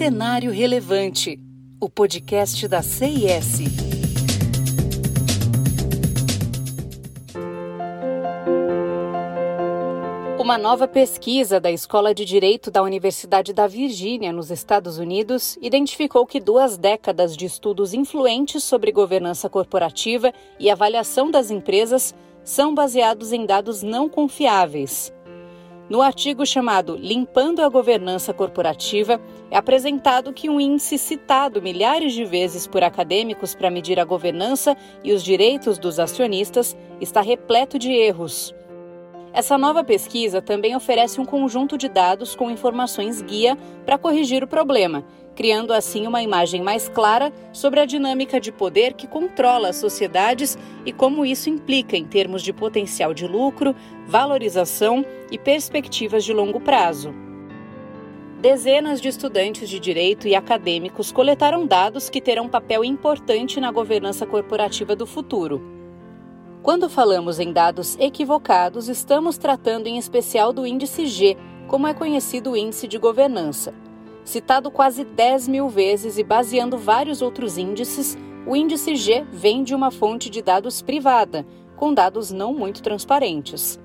Cenário Relevante, o podcast da CIS. Uma nova pesquisa da Escola de Direito da Universidade da Virgínia, nos Estados Unidos, identificou que duas décadas de estudos influentes sobre governança corporativa e avaliação das empresas são baseados em dados não confiáveis. No artigo chamado Limpando a Governança Corporativa, é apresentado que um índice citado milhares de vezes por acadêmicos para medir a governança e os direitos dos acionistas está repleto de erros. Essa nova pesquisa também oferece um conjunto de dados com informações guia para corrigir o problema, criando assim uma imagem mais clara sobre a dinâmica de poder que controla as sociedades e como isso implica em termos de potencial de lucro, valorização e perspectivas de longo prazo. Dezenas de estudantes de direito e acadêmicos coletaram dados que terão papel importante na governança corporativa do futuro. Quando falamos em dados equivocados, estamos tratando em especial do índice G, como é conhecido o índice de governança. Citado quase 10 mil vezes e baseando vários outros índices, o índice G vem de uma fonte de dados privada, com dados não muito transparentes.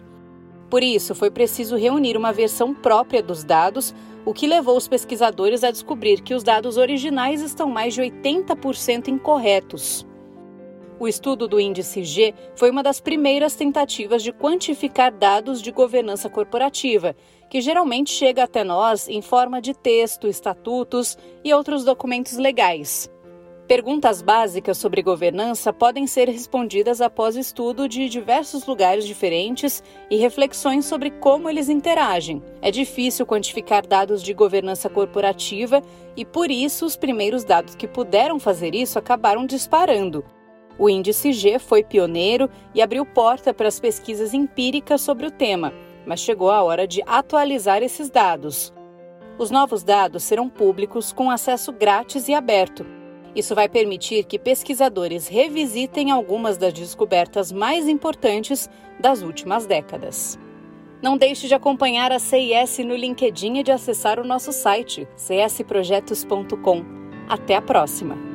Por isso, foi preciso reunir uma versão própria dos dados, o que levou os pesquisadores a descobrir que os dados originais estão mais de 80% incorretos. O estudo do índice G foi uma das primeiras tentativas de quantificar dados de governança corporativa, que geralmente chega até nós em forma de texto, estatutos e outros documentos legais. Perguntas básicas sobre governança podem ser respondidas após estudo de diversos lugares diferentes e reflexões sobre como eles interagem. É difícil quantificar dados de governança corporativa e, por isso, os primeiros dados que puderam fazer isso acabaram disparando. O índice G foi pioneiro e abriu porta para as pesquisas empíricas sobre o tema, mas chegou a hora de atualizar esses dados. Os novos dados serão públicos com acesso grátis e aberto. Isso vai permitir que pesquisadores revisitem algumas das descobertas mais importantes das últimas décadas. Não deixe de acompanhar a CIS no LinkedIn e de acessar o nosso site csprojetos.com. Até a próxima!